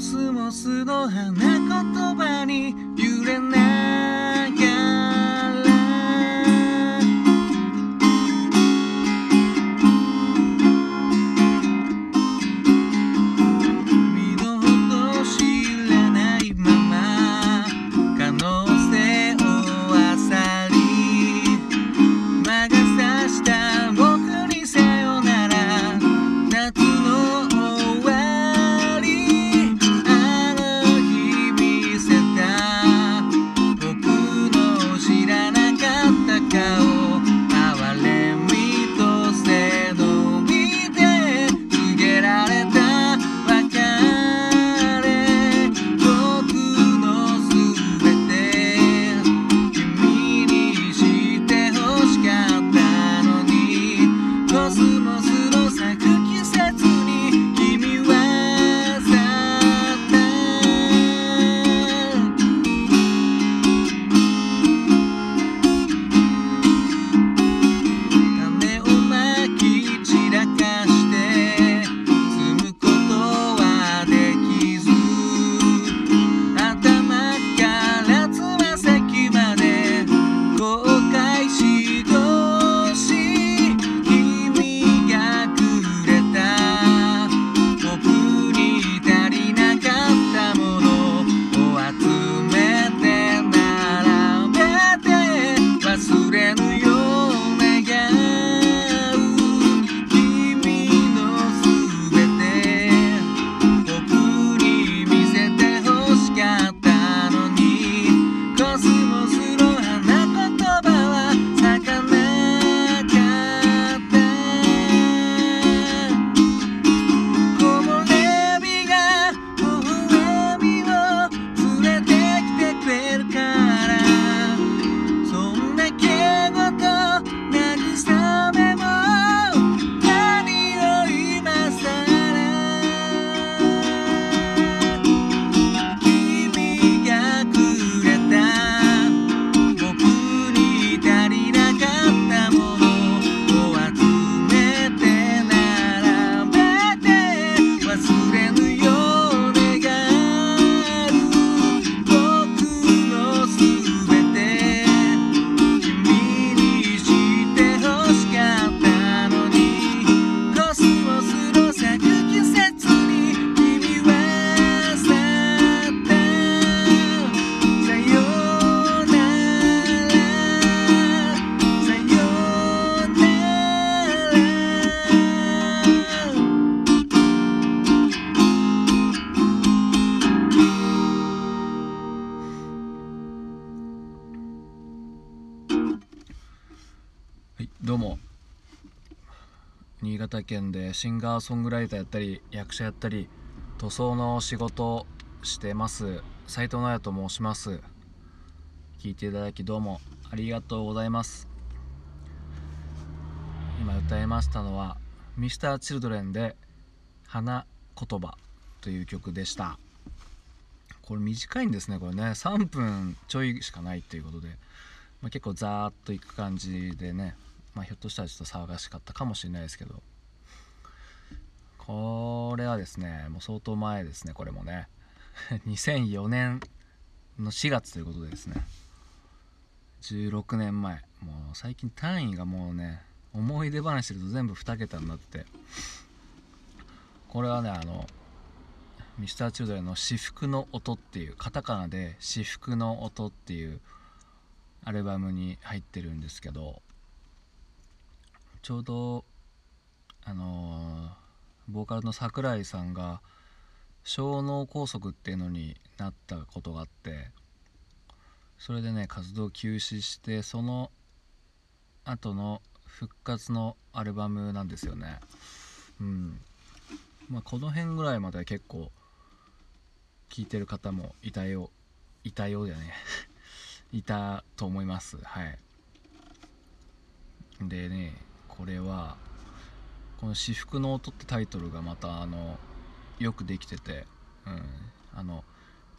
スモスの花言葉に揺れないどうも。新潟県でシンガーソングライターやったり役者やったり塗装の仕事してます。斉藤直也と申します。聞いていただきどうもありがとうございます。今歌いましたのは Mr.Children で「花言葉」という曲でした。これ短いんですねこれね。3分ちょいしかないっていうことで。まあ、結構ザーッといく感じでね、まあ、ひょっとしたらちょっと騒がしかったかもしれないですけど。これはですねもう相当前ですねこれもね。2004年の4月ということでですね。16年前もう最近単位がもうね思い出話すると全部2桁になって。これはねあの Mr.Children の「至福の音」っていうカタカナで「至福の音」っていうアルバムに入ってるんですけど。ちょうどあのボーカルの桜井さんが小脳梗塞っていうのになったことがあってそれでね活動休止してその後の復活のアルバムなんですよね。うん。まあこの辺ぐらいまでは結構聴いてる方もいたよいたようだね。いたと思います。はい。でねこれはこの「至福の音」ってタイトルがまたあのよくできてて、うん、あの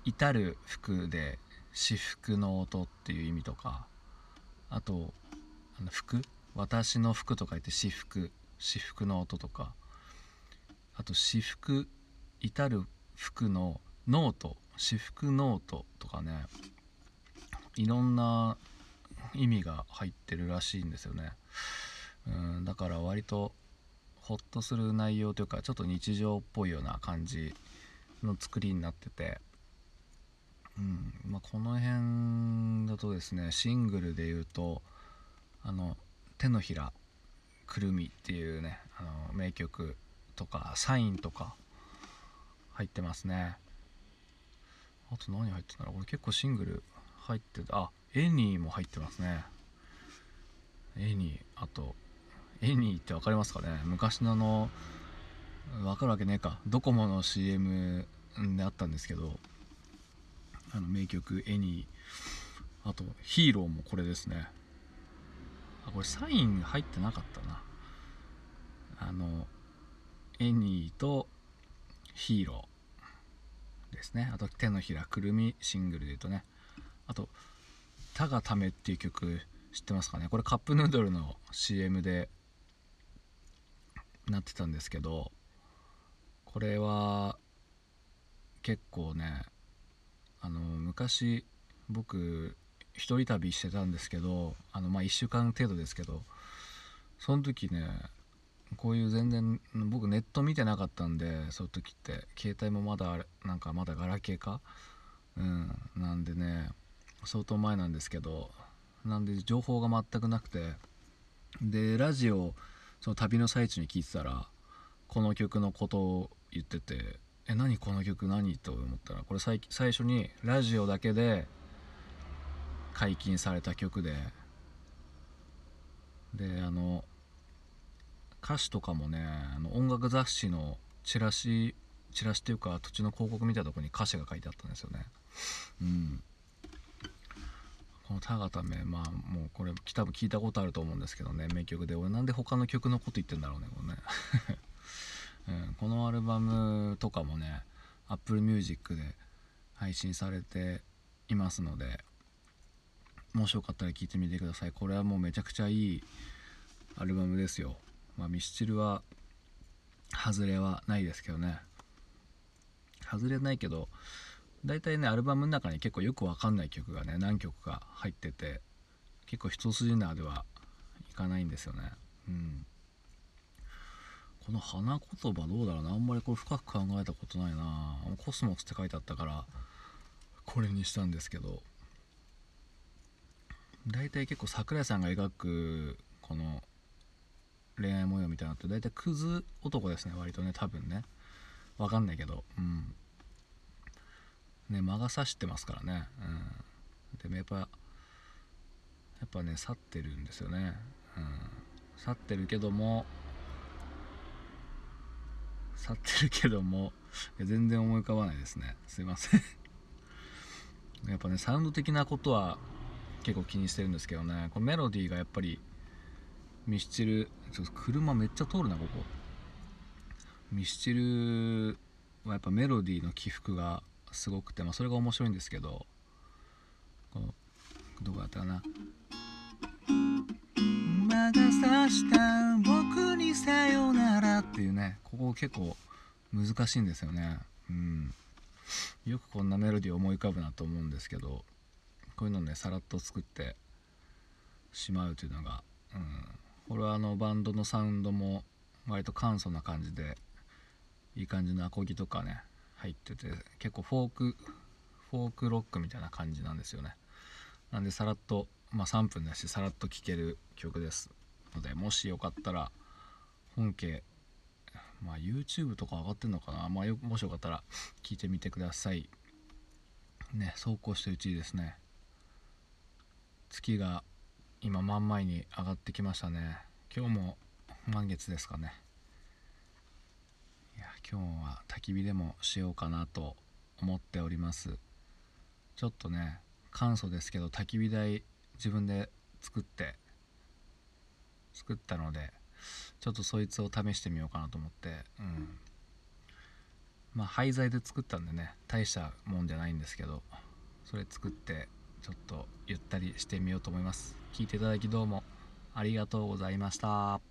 至る服で至福の音っていう意味とかあとあの服？私の服と書いて私服。至福の音とかあと私服至る福のノート。私服ノートとかねいろんな意味が入ってるらしいんですよね。うんだから割とホッとする内容というかちょっと日常っぽいような感じの作りになってて。うんまあ、この辺だとですねシングルで言うとあの手のひらくるみっていうねあの名曲とかサインとか入ってますね。あと何入ってたのこれ結構シングル入ってたあ Any も入ってますね。 Any あと Any って分かりますかね？昔のあの分かるわけねえか。ドコモの CM であったんですけどあの名曲「エニー」あと「ヒーロー」もこれですね。あこれサイン入ってなかったな。あのエニーとヒーローですね。あと手のひらくるみシングルで言うとね。あと「たがため」っていう曲知ってますかね？これカップヌードルの CM でなってたんですけどこれは結構ねあの昔僕一人旅してたんですけどあのまあ1週間程度ですけどその時ねこういう全然僕ネット見てなかったんでそういう時って携帯もまだなんかまだガラケーか？うんなんでね相当前なんですけどなんで情報が全くなくてでラジオその旅の最中に聞いてたらこの曲のことを言っててえ何この曲何と思ったらこれ最最初にラジオだけで解禁された曲でであの歌詞とかもねあの音楽雑誌のチラシチラシっていうか土地の広告みたいなとこに歌詞が書いてあったんですよね。うん。この「たがため」まあもうこれ多分聞いたことあると思うんですけどね。名曲で。俺なんで他の曲のこと言ってんだろうねこれね。うん、このアルバムとかもね Apple Music で配信されていますのでもしよかったら聴いてみてください。これはもうめちゃくちゃいいアルバムですよ。まあミスチルは外れはないですけどね。外れないけど大体ねアルバムの中に結構よくわかんない曲がね何曲か入ってて結構一筋縄ではいかないんですよね。うん。この花言葉どうだろうな。あんまりこれ深く考えたことないな。コスモスって書いてあったからこれにしたんですけど。大体結構桜井さんが描くこの恋愛模様みたいなのって大体クズ男ですね割とね多分ね。わかんないけど。うん。ね魔が差してますからね。うん。でもやっぱやっぱね去ってるんですよね。うん。去ってるけども去ってるけども全然思い浮かばないですね。すいません。やっぱねサウンド的なことは結構気にしてるんですけどね。このメロディーがやっぱりミスチルちょっと車めっちゃ通るなここ。ミスチルはやっぱメロディーの起伏がすごくて、まあ、それが面白いんですけどこのどこだったかな。魔が差した僕にさよならっていうねここ結構難しいんですよね。うん。よくこんなメロディー思い浮かぶなと思うんですけどこういうのねさらっと作ってしまうというのが、うん、これはあのバンドのサウンドも割と簡素な感じでいい感じのアコギとかね入ってて結構フォークフォークロックみたいな感じなんですよね。なんでさらっとまあ3分だしさらっと聴ける曲ですのでもしよかったら本家まあ YouTube とか上がってんのかな？まあよもしよかったら聞いてみてください。ね走行してるうちにですね月が今真ん前に上がってきましたね。今日も満月ですかね。今日は焚き火でもしようかなと思っております。ちょっとね簡素ですけど焚き火台自分で作って作ったのでちょっとそいつを試してみようかなと思ってうん。まあ廃材で作ったんでね大したもんじゃないんですけどそれ作ってちょっとゆったりしてみようと思います。聞いていただきどうもありがとうございました。